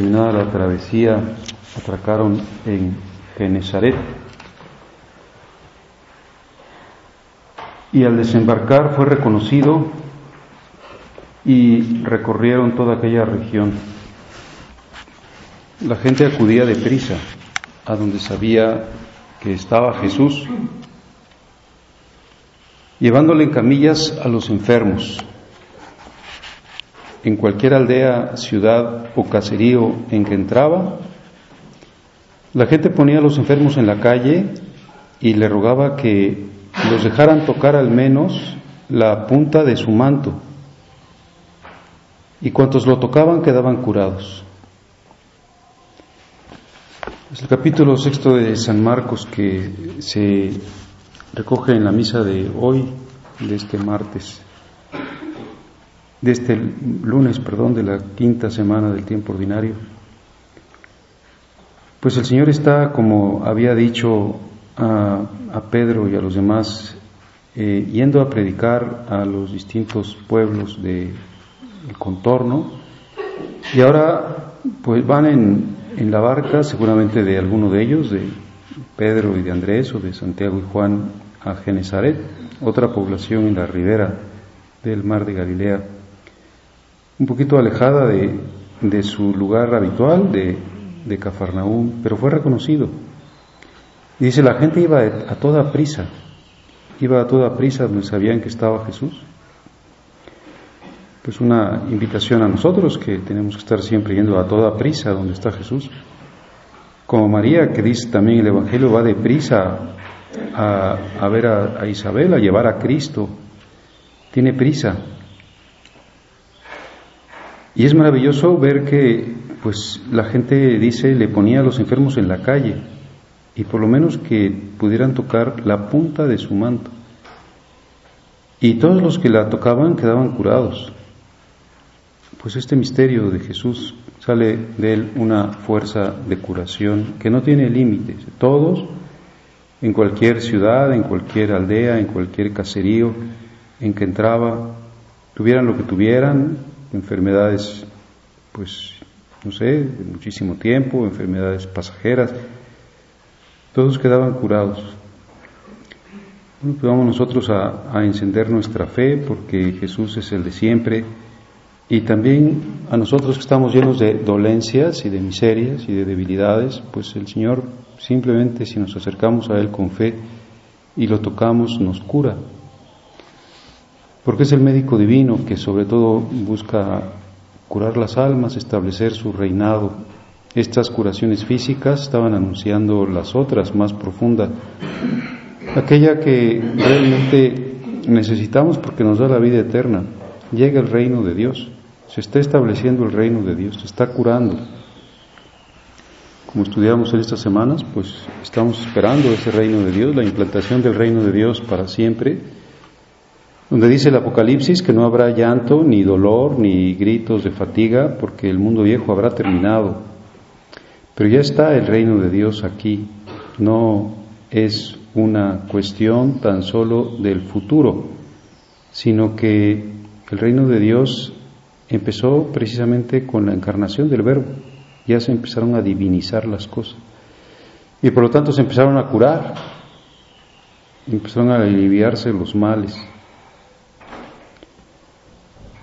Terminada la travesía, atracaron en Genesaret. Y al desembarcar fue reconocido y recorrieron toda aquella región. La gente acudía deprisa a donde sabía que estaba Jesús, llevándole en camillas a los enfermos en cualquier aldea, ciudad o caserío en que entraba, la gente ponía a los enfermos en la calle y le rogaba que los dejaran tocar al menos la punta de su manto. Y cuantos lo tocaban quedaban curados. Es el capítulo sexto de San Marcos que se recoge en la misa de hoy, de este martes de este lunes, perdón, de la quinta semana del tiempo ordinario. Pues el Señor está, como había dicho a, Pedro y a los demás, eh, yendo a predicar a los distintos pueblos del contorno, y ahora pues van en, en la barca, seguramente de alguno de ellos, de Pedro y de Andrés, o de Santiago y Juan, a Genezaret, otra población en la ribera del mar de Galilea un poquito alejada de, su lugar habitual, de, de Cafarnaúm, pero fue reconocido. Y dice, la gente iba a toda prisa, iba a toda prisa donde sabían que estaba Jesús. Pues una invitación a nosotros que tenemos que estar siempre yendo a toda prisa donde está Jesús. Como María, que dice también el Evangelio, va de prisa a, ver a Isabel, a llevar a Cristo. Tiene prisa, y es maravilloso ver que pues la gente dice le ponía a los enfermos en la calle y por lo menos que pudieran tocar la punta de su manto. Y todos los que la tocaban quedaban curados. Pues este misterio de Jesús sale de él una fuerza de curación que no tiene límites. Todos, en cualquier ciudad, en cualquier aldea, en cualquier caserío en que entraba, tuvieran lo que tuvieran, enfermedades, pues, no sé, de muchísimo tiempo, enfermedades pasajeras, todos quedaban curados. Bueno, pues vamos nosotros a, a encender nuestra fe porque Jesús es el de siempre y también a nosotros que estamos llenos de dolencias y de miserias y de debilidades, pues el Señor simplemente si nos acercamos a Él con fe y lo tocamos nos cura porque es el médico divino que sobre todo busca curar las almas, establecer su reinado. Estas curaciones físicas estaban anunciando las otras más profundas, aquella que realmente necesitamos porque nos da la vida eterna. Llega el reino de Dios, se está estableciendo el reino de Dios, se está curando. Como estudiamos en estas semanas, pues estamos esperando ese reino de Dios, la implantación del reino de Dios para siempre donde dice el Apocalipsis que no habrá llanto, ni dolor, ni gritos de fatiga, porque el mundo viejo habrá terminado. Pero ya está el reino de Dios aquí, no es una cuestión tan solo del futuro, sino que el reino de Dios empezó precisamente con la encarnación del Verbo, ya se empezaron a divinizar las cosas y por lo tanto se empezaron a curar, empezaron a aliviarse los males.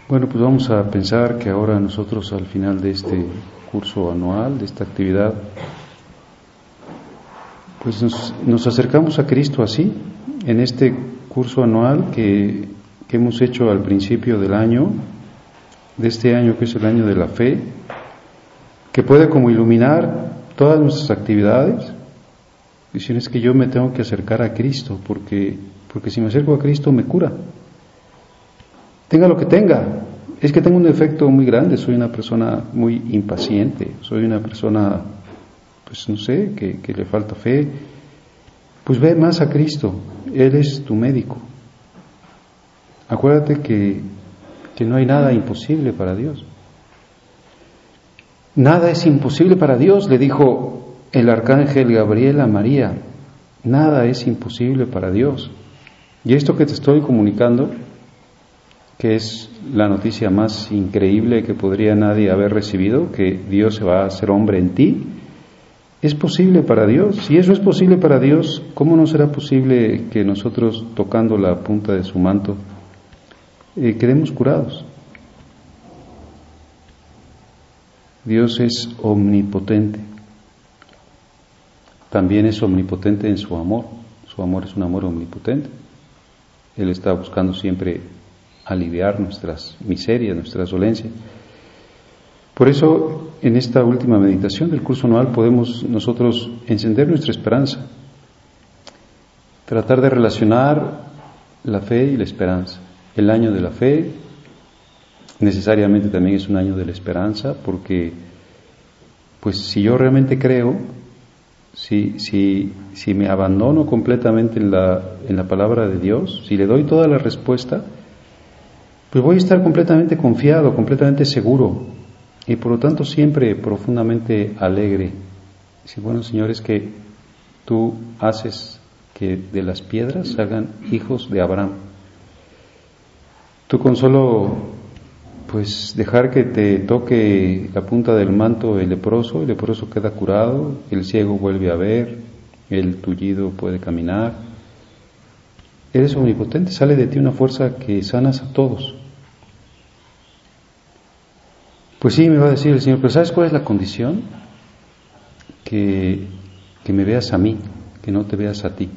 Bueno, pues vamos a pensar que ahora nosotros al final de este curso anual, de esta actividad, pues nos, acercamos a Cristo así, en este curso anual que, que hemos hecho al principio del año, de este año que es el año de la fe, que puede como iluminar todas nuestras actividades. Dicen es que yo me tengo que acercar a Cristo, porque, porque si me acerco a Cristo me cura. Tenga lo que tenga. Es que tengo un defecto muy grande, soy una persona muy impaciente, soy una persona, pues no sé, que, le falta fe. Pues ve más a Cristo, Él es tu médico. Acuérdate que, que no hay nada imposible para Dios. Nada es imposible para Dios, le dijo el arcángel Gabriel a María. Nada es imposible para Dios. Y esto que te estoy comunicando que es la noticia más increíble que podría nadie haber recibido, que Dios se va a hacer hombre en ti, es posible para Dios. Si eso es posible para Dios, ¿cómo no será posible que nosotros, tocando la punta de su manto, eh, quedemos curados? Dios es omnipotente. También es omnipotente en su amor. Su amor es un amor omnipotente. Él está buscando siempre aliviar nuestras miserias, nuestras dolencias. Por eso, en esta última meditación del curso anual podemos nosotros encender nuestra esperanza, tratar de relacionar la fe y la esperanza. El año de la fe necesariamente también es un año de la esperanza, porque pues si yo realmente creo, si, si, si me abandono completamente en la, en la palabra de Dios, si le doy toda la respuesta, pues voy a estar completamente confiado, completamente seguro y por lo tanto siempre profundamente alegre. Si bueno, Señor, es que tú haces que de las piedras salgan hijos de Abraham. Tú con solo pues dejar que te toque la punta del manto el leproso, el leproso queda curado, el ciego vuelve a ver, el tullido puede caminar, Eres omnipotente, sale de ti una fuerza que sanas a todos. Pues sí, me va a decir el Señor, pero ¿sabes cuál es la condición? Que, que me veas a mí, que no te veas a ti.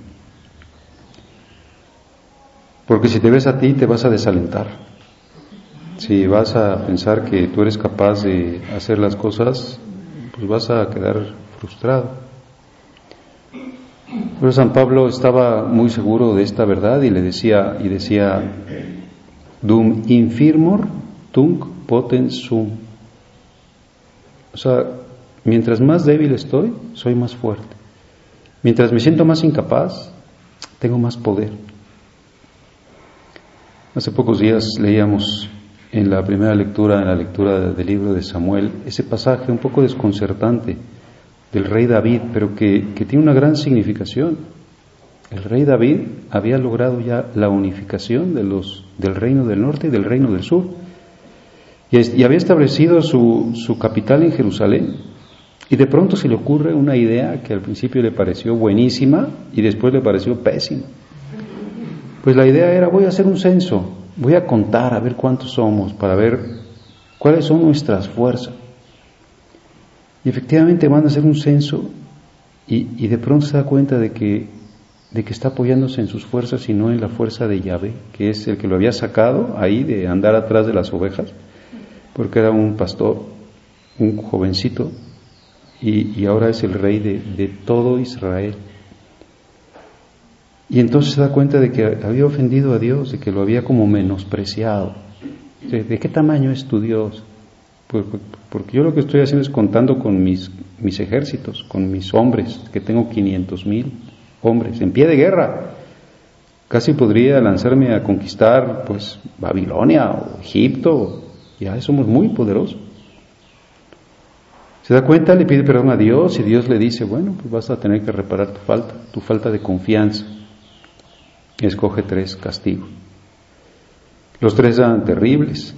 Porque si te ves a ti te vas a desalentar. Si vas a pensar que tú eres capaz de hacer las cosas, pues vas a quedar frustrado. Pero San Pablo estaba muy seguro de esta verdad y le decía, y decía, dum infirmor tunc potens sum. O sea, mientras más débil estoy, soy más fuerte. Mientras me siento más incapaz, tengo más poder. Hace pocos días leíamos en la primera lectura, en la lectura del libro de Samuel, ese pasaje un poco desconcertante del rey David, pero que, tiene una gran significación. El rey David había logrado ya la unificación de los, del reino del norte y del reino del sur. Y, había establecido su, su, capital en Jerusalén. Y de pronto se le ocurre una idea que al principio le pareció buenísima y después le pareció pésima. Pues la idea era voy a hacer un censo, voy a contar a ver cuántos somos para ver cuáles son nuestras fuerzas. Y efectivamente van a hacer un censo y, de pronto se da cuenta de que, de que está apoyándose en sus fuerzas y no en la fuerza de Yahvé, que es el que lo había sacado ahí de andar atrás de las ovejas, porque era un pastor, un jovencito, y, ahora es el rey de, todo Israel. Y entonces se da cuenta de que había ofendido a Dios, de que lo había como menospreciado. ¿De qué tamaño es tu Dios? Pues, pues, porque yo lo que estoy haciendo es contando con mis, mis ejércitos, con mis hombres, que tengo 500 mil hombres en pie de guerra. Casi podría lanzarme a conquistar pues Babilonia o Egipto, ya somos muy poderosos. Se da cuenta, le pide perdón a Dios y Dios le dice, bueno, pues vas a tener que reparar tu falta, tu falta de confianza. escoge tres castigos. Los tres eran terribles.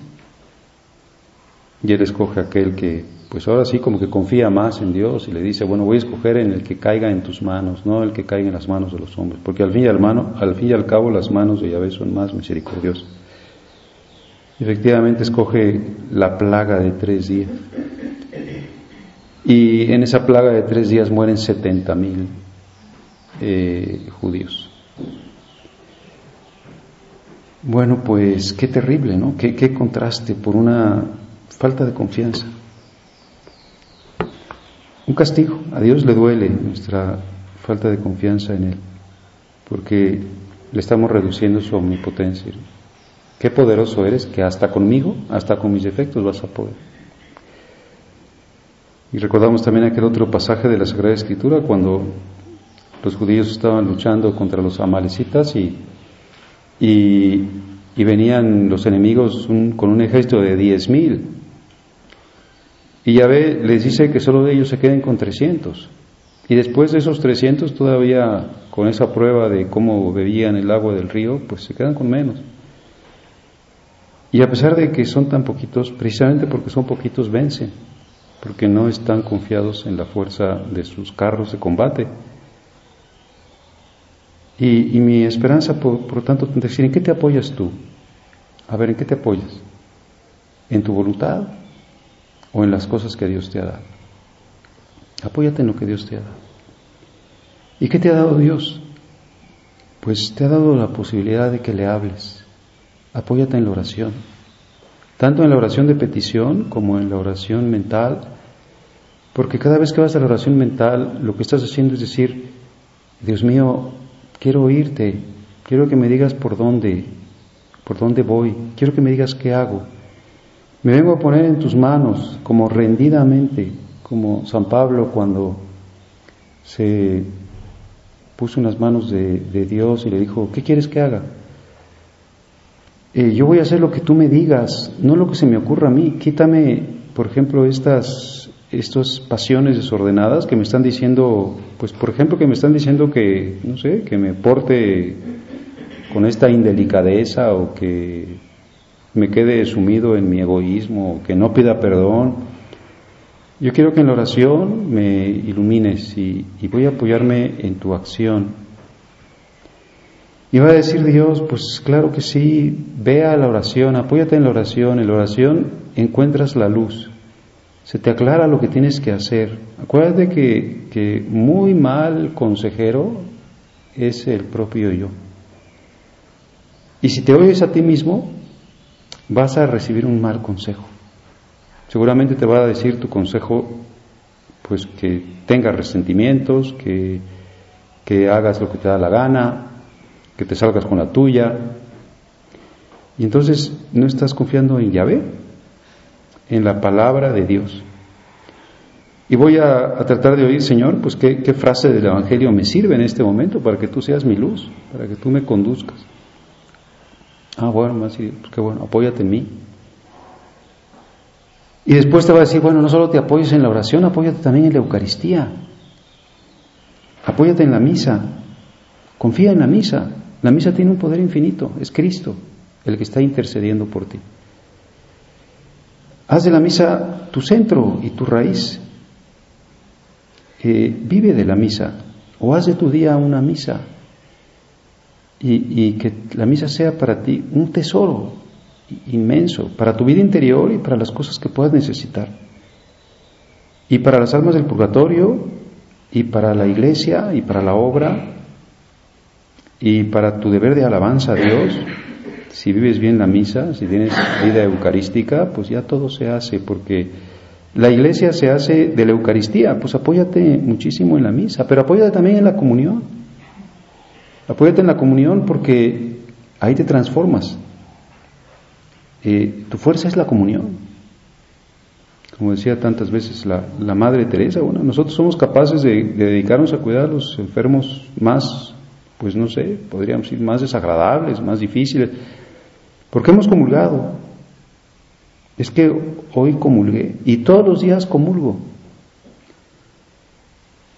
Y él escoge aquel que, pues ahora sí, como que confía más en Dios y le dice, bueno, voy a escoger en el que caiga en tus manos, no el que caiga en las manos de los hombres, porque al fin y al, al, fin y al cabo las manos de Yahvé son más misericordiosas. Efectivamente escoge la plaga de tres días. Y en esa plaga de tres días mueren 70 mil eh, judíos. Bueno, pues qué terrible, ¿no? Qué, qué contraste por una falta de confianza. Un castigo. A Dios le duele nuestra falta de confianza en Él, porque le estamos reduciendo su omnipotencia. Qué poderoso eres que hasta conmigo, hasta con mis defectos vas a poder. Y recordamos también aquel otro pasaje de la Sagrada Escritura cuando los judíos estaban luchando contra los amalecitas y, y, venían los enemigos con un ejército de diez mil. Y Yahvé les dice que solo de ellos se queden con 300. Y después de esos 300 todavía con esa prueba de cómo bebían el agua del río, pues se quedan con menos. Y a pesar de que son tan poquitos, precisamente porque son poquitos, vencen porque no están confiados en la fuerza de sus carros de combate. Y, mi esperanza, por, por tanto, es decir, ¿en qué te apoyas tú? A ver, ¿en qué te apoyas? ¿En tu voluntad o en las cosas que Dios te ha dado? Apóyate en lo que Dios te ha dado. ¿Y qué te ha dado Dios? Pues te ha dado la posibilidad de que le hables. Apóyate en la oración tanto en la oración de petición como en la oración mental, porque cada vez que vas a la oración mental, lo que estás haciendo es decir, Dios mío, quiero oírte, quiero que me digas por dónde, por dónde voy, quiero que me digas qué hago. Me vengo a poner en tus manos, como rendidamente, como San Pablo cuando se puso en las manos de, Dios y le dijo, ¿qué quieres que haga? Eh, yo voy a hacer lo que tú me digas, no lo que se me ocurra a mí. Quítame, por ejemplo, estas, estas pasiones desordenadas que me están diciendo, pues por ejemplo, que me están diciendo que, no sé, que me porte con esta indelicadeza o que me quede sumido en mi egoísmo, que no pida perdón. Yo quiero que en la oración me ilumines y voy a apoyarme en tu acción y va a decir Dios, pues claro que sí, ve a la oración, apóyate en la oración, en la oración encuentras la luz, se te aclara lo que tienes que hacer. Acuérdate que, que muy mal consejero es el propio yo. Y si te oyes a ti mismo, vas a recibir un mal consejo. Seguramente te va a decir tu consejo, pues que tengas resentimientos, que, que hagas lo que te da la gana, que te salgas con la tuya. Y entonces no estás confiando en Yahvé, en la palabra de Dios. Y voy a, tratar de oír, Señor, pues qué, frase del Evangelio me sirve en este momento para que tú seas mi luz, para que tú me conduzcas. Ah, bueno, más pues qué bueno, apóyate en mí. Y después te va a decir, bueno, no solo te apoyes en la oración, apóyate también en la Eucaristía. Apóyate en la misa. Confía en la misa. La misa tiene un poder infinito, es Cristo el que está intercediendo por ti. Haz de la misa tu centro y tu raíz. Eh, vive de la misa o haz de tu día una misa y, que la misa sea para ti un tesoro inmenso para tu vida interior y para las cosas que puedas necesitar. Y para las almas del purgatorio y para la iglesia y para la obra y para tu deber de alabanza a Dios, si vives bien la misa, si tienes vida eucarística, pues ya todo se hace, porque la iglesia se hace de la Eucaristía, pues apóyate muchísimo en la misa, pero apóyate también en la comunión. Apóyate en la comunión porque ahí te transformas. Eh, tu fuerza es la comunión. Como decía tantas veces la, la Madre Teresa, bueno, nosotros somos capaces de dedicarnos a cuidar a los enfermos más pues no sé, podríamos decir más desagradables, más difíciles. ¿Por qué hemos comulgado? Es que hoy comulgué y todos los días comulgo.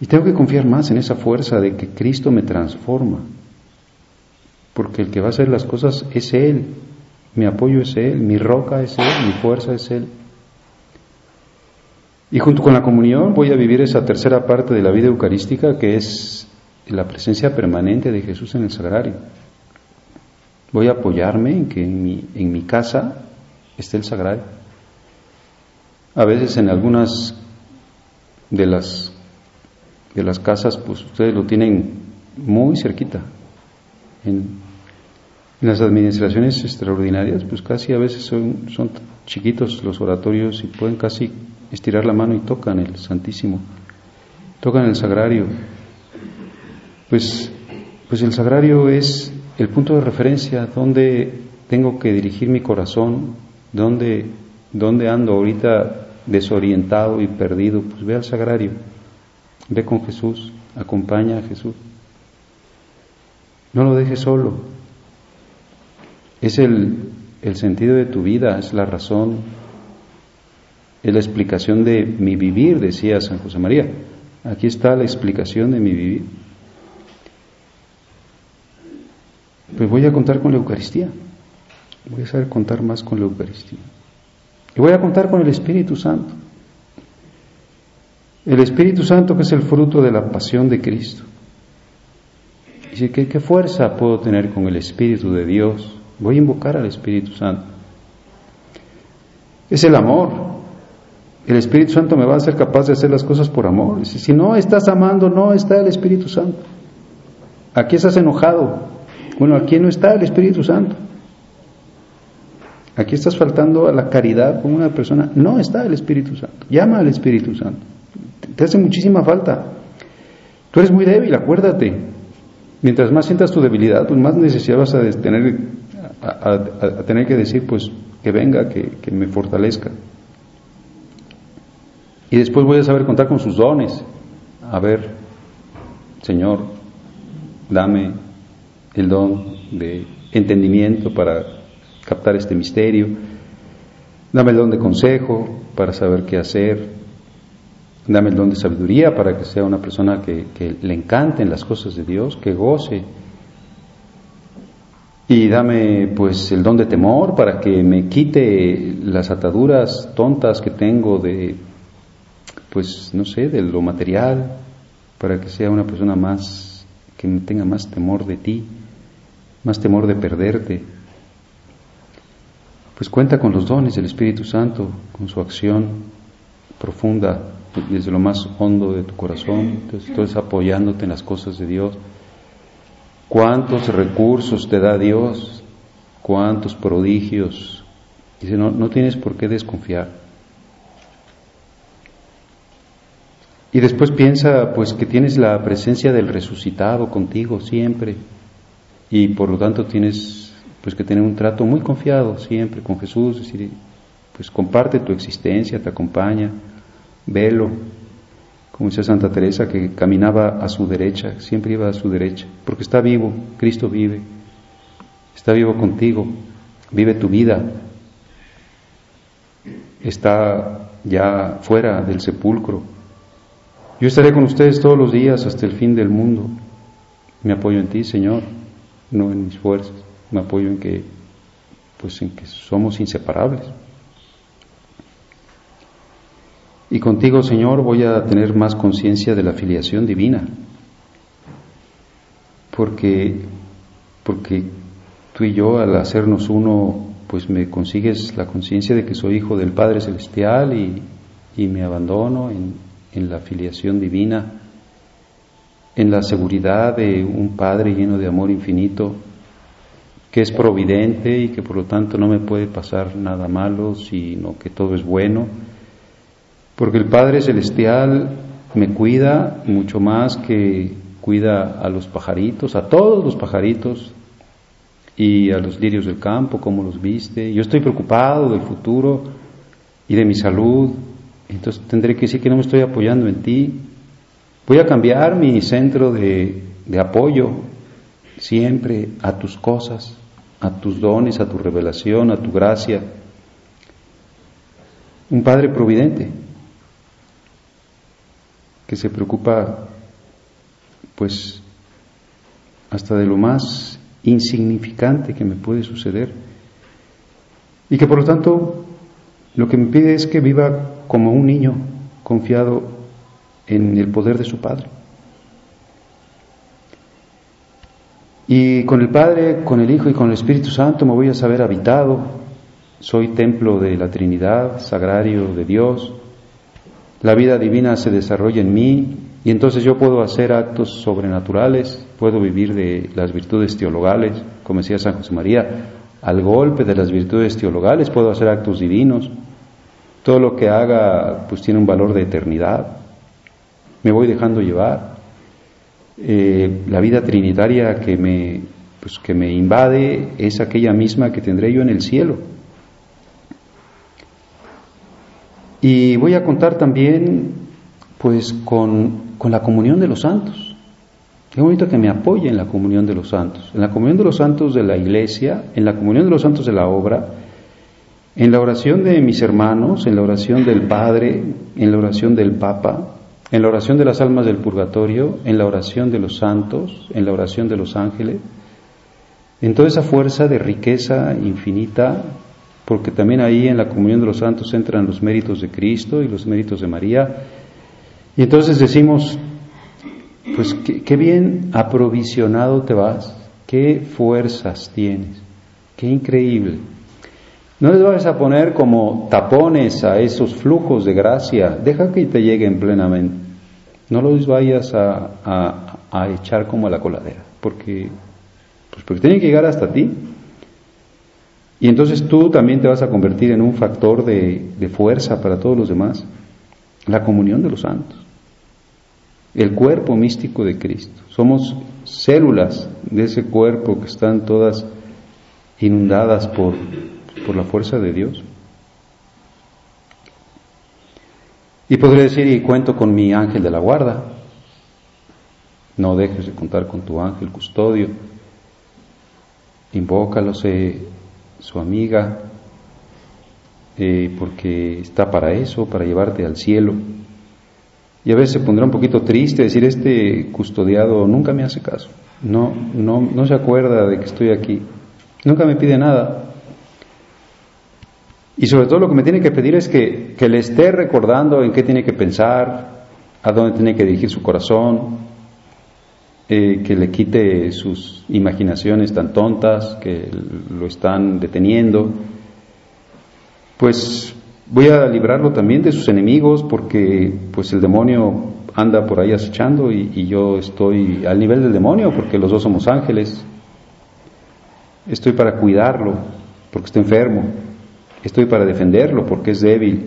Y tengo que confiar más en esa fuerza de que Cristo me transforma. Porque el que va a hacer las cosas es Él. Mi apoyo es Él, mi roca es Él, mi fuerza es Él. Y junto con la comunión voy a vivir esa tercera parte de la vida eucarística que es la presencia permanente de Jesús en el sagrario. Voy a apoyarme en que en mi, casa esté el sagrario. A veces en algunas de las de las casas, pues ustedes lo tienen muy cerquita. Las administraciones extraordinarias, pues casi a veces son, son chiquitos los oratorios y pueden casi estirar la mano y tocan el Santísimo, tocan el Sagrario. Pues, pues el Sagrario es el punto de referencia donde tengo que dirigir mi corazón, donde, donde ando ahorita desorientado y perdido, pues ve al Sagrario Ve con Jesús, acompaña a Jesús. No lo dejes solo. Es el, el sentido de tu vida, es la razón, es la explicación de mi vivir, decía San José María. Aquí está la explicación de mi vivir. Pues voy a contar con la Eucaristía. Voy a saber contar más con la Eucaristía. Y voy a contar con el Espíritu Santo. El Espíritu Santo que es el fruto de la pasión de Cristo. Dice, ¿qué, ¿qué fuerza puedo tener con el Espíritu de Dios? Voy a invocar al Espíritu Santo. Es el amor. El Espíritu Santo me va a hacer capaz de hacer las cosas por amor. Si no estás amando, no está el Espíritu Santo. Aquí estás enojado. Bueno, aquí no está el Espíritu Santo. Aquí estás faltando a la caridad con una persona. No está el Espíritu Santo. Llama al Espíritu Santo. Te hace muchísima falta. Tú eres muy débil, acuérdate. Mientras más sientas tu debilidad, pues más necesidad vas a tener, a, tener que decir, pues, que venga, que, que me fortalezca. Y después voy a saber contar con sus dones. A ver, Señor, dame el don de entendimiento para captar este misterio. Dame el don de consejo para saber qué hacer. Dame el don de sabiduría para que sea una persona que, le encanten las cosas de Dios, que goce. Y dame pues el don de temor para que me quite las ataduras tontas que tengo de, pues no sé, de lo material, para que sea una persona más, que tenga más temor de ti, más temor de perderte. Pues cuenta con los dones del Espíritu Santo, con su acción profunda desde lo más hondo de tu corazón, entonces apoyándote en las cosas de Dios. ¿Cuántos recursos te da Dios? ¿Cuántos prodigios? Dice, no, no tienes por qué desconfiar. Y después piensa pues que tienes la presencia del resucitado contigo siempre y por lo tanto tienes pues que tener un trato muy confiado siempre con Jesús, es decir, pues comparte tu existencia, te acompaña, velo, como decía Santa Teresa, que caminaba a su derecha, siempre iba a su derecha, porque está vivo, Cristo vive, está vivo contigo, vive tu vida, está ya fuera del sepulcro. Yo estaré con ustedes todos los días hasta el fin del mundo. Me apoyo en ti, Señor, no en mis fuerzas. Me apoyo en que, pues, en que somos inseparables. Y contigo, Señor, voy a tener más conciencia de la filiación divina, porque, porque tú y yo al hacernos uno, pues me consigues la conciencia de que soy hijo del Padre Celestial y, y me abandono en, en la filiación divina, en la seguridad de un Padre lleno de amor infinito, que es providente y que por lo tanto no me puede pasar nada malo, sino que todo es bueno porque el Padre Celestial me cuida mucho más que cuida a los pajaritos, a todos los pajaritos y a los lirios del campo, como los viste. Yo estoy preocupado del futuro y de mi salud, entonces tendré que decir que no me estoy apoyando en ti. Voy a cambiar mi centro de, de apoyo siempre a tus cosas, a tus dones, a tu revelación, a tu gracia. Un Padre providente que se preocupa pues hasta de lo más insignificante que me puede suceder y que por lo tanto lo que me pide es que viva como un niño confiado en el poder de su Padre. Y con el Padre, con el Hijo y con el Espíritu Santo me voy a saber habitado. Soy templo de la Trinidad, sagrario de Dios. La vida divina se desarrolla en mí y entonces yo puedo hacer actos sobrenaturales, puedo vivir de las virtudes teologales, como decía San José María, al golpe de las virtudes teologales puedo hacer actos divinos. Todo lo que haga pues tiene un valor de eternidad. Me voy dejando llevar. Eh, la vida trinitaria que me, pues, que me invade es aquella misma que tendré yo en el cielo. Y voy a contar también pues con, con la comunión de los santos. Qué bonito que me apoye en la comunión de los santos, en la comunión de los santos de la iglesia, en la comunión de los santos de la obra, en la oración de mis hermanos, en la oración del Padre, en la oración del Papa, en la oración de las almas del purgatorio, en la oración de los santos, en la oración de los ángeles, en toda esa fuerza de riqueza infinita, porque también ahí en la comunión de los santos entran los méritos de Cristo y los méritos de María. Y entonces decimos, pues qué, bien aprovisionado te vas, qué fuerzas tienes, qué increíble. No les vayas a poner como tapones a esos flujos de gracia, deja que te lleguen plenamente. No los vayas a, echar como a la coladera, porque, pues porque tienen que llegar hasta ti. Y entonces tú también te vas a convertir en un factor de, de fuerza para todos los demás. La comunión de los santos, el cuerpo místico de Cristo. Somos células de ese cuerpo que están todas inundadas por por la fuerza de Dios. Y podría decir, y cuento con mi ángel de la guarda. No dejes de contar con tu ángel custodio. Invócalo, sé su amiga, eh, porque está para eso, para llevarte al cielo. Y a veces se pondrá un poquito triste decir, este custodiado nunca me hace caso, no, no, no se acuerda de que estoy aquí, nunca me pide nada. Y sobre todo lo que me tiene que pedir es que, le esté recordando en qué tiene que pensar, a dónde tiene que dirigir su corazón, eh, que le quite sus imaginaciones tan tontas que lo están deteniendo. Pues voy a librarlo también de sus enemigos porque pues el demonio anda por ahí acechando y, y yo estoy al nivel del demonio porque los dos somos ángeles. Estoy para cuidarlo porque está enfermo. Estoy para defenderlo porque es débil.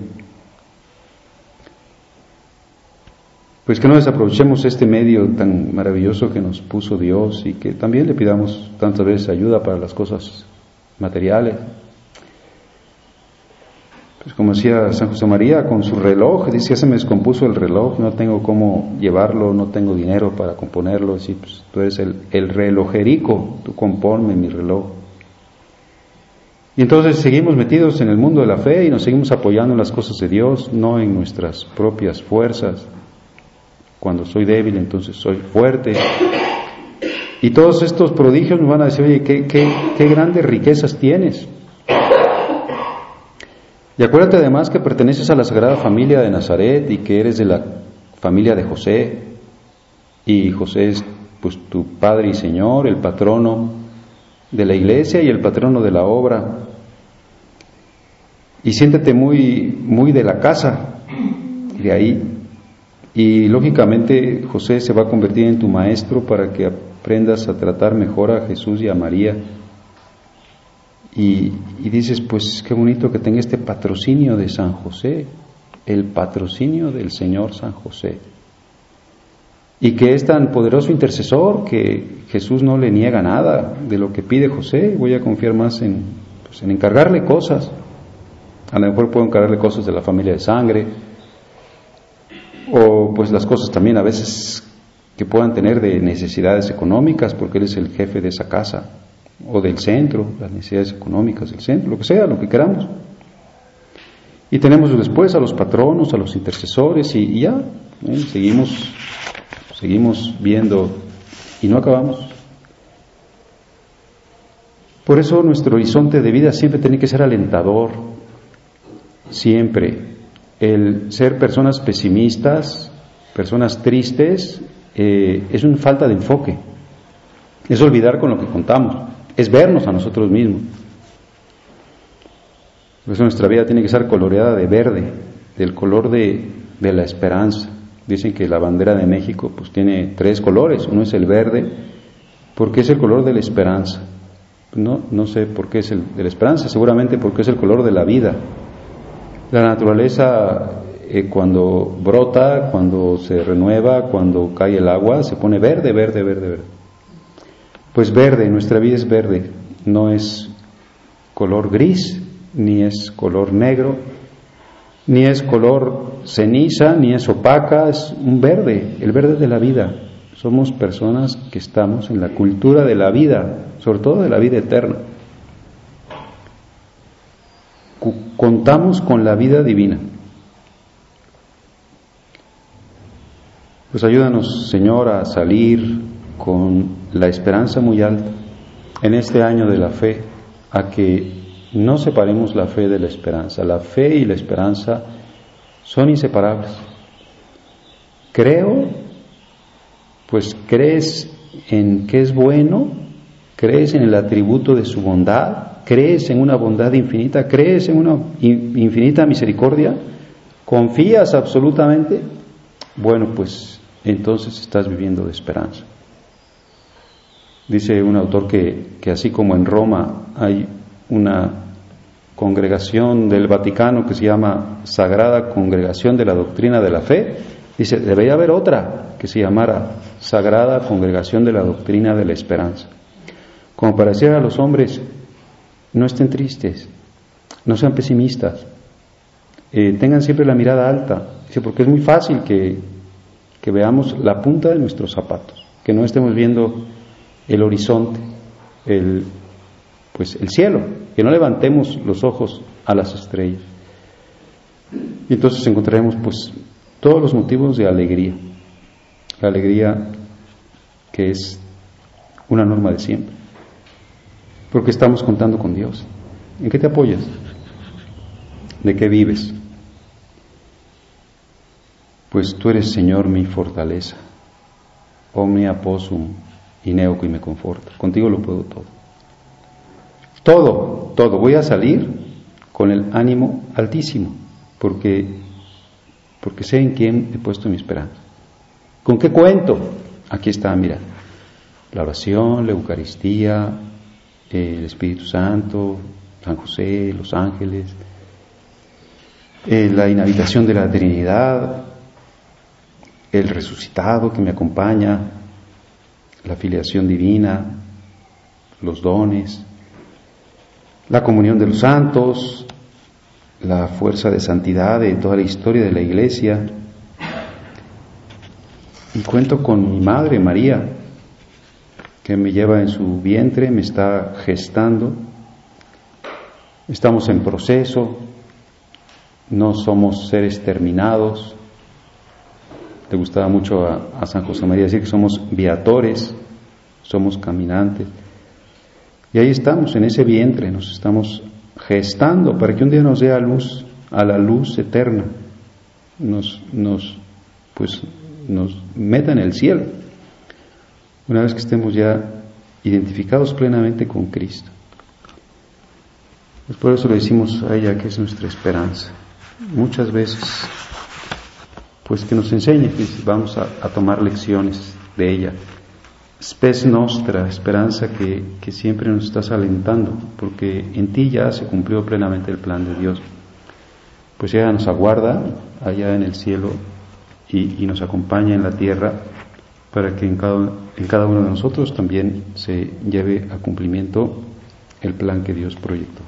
Pues que no desaprovechemos este medio tan maravilloso que nos puso Dios y que también le pidamos tantas veces ayuda para las cosas materiales. Pues como decía San José María con su reloj, dice, se me descompuso el reloj, no tengo cómo llevarlo, no tengo dinero para componerlo. Sí, pues tú eres el, el relojerico, tú mi reloj. Y entonces seguimos metidos en el mundo de la fe y nos seguimos apoyando en las cosas de Dios, no en nuestras propias fuerzas. Cuando soy débil, entonces soy fuerte. Y todos estos prodigios nos van a decir, oye, qué grandes riquezas tienes. Y acuérdate además que perteneces a la Sagrada Familia de Nazaret y que eres de la familia de José. Y José es pues tu Padre y Señor, el patrono de la iglesia y el patrono de la obra y siéntete muy, muy de la casa, de ahí. Y lógicamente José se va a convertir en tu maestro para que aprendas a tratar mejor a Jesús y a María. Y, dices, pues qué bonito que tenga este patrocinio de San José, el patrocinio del Señor San José. Y que es tan poderoso intercesor que Jesús no le niega nada de lo que pide José. Voy a confiar más en, pues, en encargarle cosas a lo mejor puedo encargarle cosas de la familia de sangre, o pues las cosas también a veces que puedan tener de necesidades económicas, porque Él es el jefe de esa casa, o del centro, las necesidades económicas del centro, lo que sea, lo que queramos. Y tenemos después a los patronos, a los intercesores, y, ya, seguimos, seguimos viendo y no acabamos. Por eso nuestro horizonte de vida siempre tiene que ser alentador, siempre. El ser personas pesimistas, personas tristes, eh, es una falta de enfoque, es olvidar con lo que contamos, es vernos a nosotros mismos. Por eso nuestra vida tiene que ser coloreada de verde, del color de, de la esperanza. Dicen que la bandera de México pues tiene tres colores, uno es el verde, porque es el color de la esperanza. No, no sé por qué es el de la esperanza, seguramente porque es el color de la vida. La naturaleza eh, cuando brota, cuando se renueva, cuando cae el agua, se pone verde, verde, verde, verde. Pues verde, nuestra vida es verde, no es color gris, ni es color negro, ni es color ceniza, ni es opaca, es un verde, el verde de la vida. Somos personas que estamos en la cultura de la vida, sobre todo de la vida eterna. Contamos con la vida divina. Pues ayúdanos, Señor, a salir con la esperanza muy alta en este año de la fe, a que no separemos la fe de la esperanza. La fe y la esperanza son inseparables. Creo, pues crees en que es bueno, crees en el atributo de su bondad, crees en una bondad infinita, crees en una infinita misericordia, confías absolutamente, bueno, pues entonces estás viviendo de esperanza. Dice un autor que, que así como en Roma hay una congregación del Vaticano que se llama Sagrada Congregación de la Doctrina de la Fe, dice, debería haber otra que se llamara Sagrada Congregación de la Doctrina de la Esperanza. Como para decir a los hombres, no estén tristes, no sean pesimistas, eh, tengan siempre la mirada alta, porque es muy fácil que que veamos la punta de nuestros zapatos, que no estemos viendo el horizonte, el, pues el cielo, que no levantemos los ojos a las estrellas. Y entonces encontraremos pues todos los motivos de alegría, la alegría que es una norma de siempre, porque estamos contando con Dios. ¿En qué te apoyas? ¿De qué vives? pues tú eres Señor mi fortaleza, omnia posum y neuco y me conforta. Contigo lo puedo todo. Todo, todo. Voy a salir con el ánimo altísimo, porque, porque sé en quién he puesto mi esperanza. ¿Con qué cuento? Aquí está, mira, la oración, la Eucaristía, el Espíritu Santo, San José, los ángeles, eh, la inhabitación de la Trinidad, el resucitado que me acompaña, la filiación divina, los dones, la comunión de los santos, la fuerza de santidad de toda la historia de la iglesia. Y cuento con mi madre María, que me lleva en su vientre, me está gestando. Estamos en proceso, no somos seres terminados, le gustaba mucho a, San José María decir que somos viatores, somos caminantes. Y ahí estamos, en ese vientre, nos estamos gestando para que un día nos dé a luz, a la luz eterna, nos, nos, pues, nos meta en el cielo, una vez que estemos ya identificados plenamente con Cristo. Pues por eso le decimos a ella que es nuestra esperanza. Muchas veces pues que nos enseñe, vamos a, tomar lecciones de ella. Spes nostra, esperanza que, que, siempre nos estás alentando, porque en ti ya se cumplió plenamente el plan de Dios. Pues ella nos aguarda allá en el cielo y, y nos acompaña en la tierra para que en cada, en cada uno de nosotros también se lleve a cumplimiento el plan que Dios proyectó.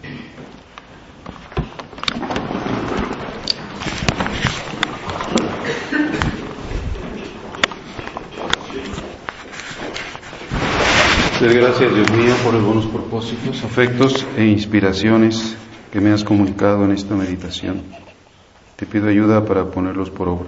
Te gracias, Dios mío, por los buenos propósitos, afectos e inspiraciones que me has comunicado en esta meditación. Te pido ayuda para ponerlos por obra.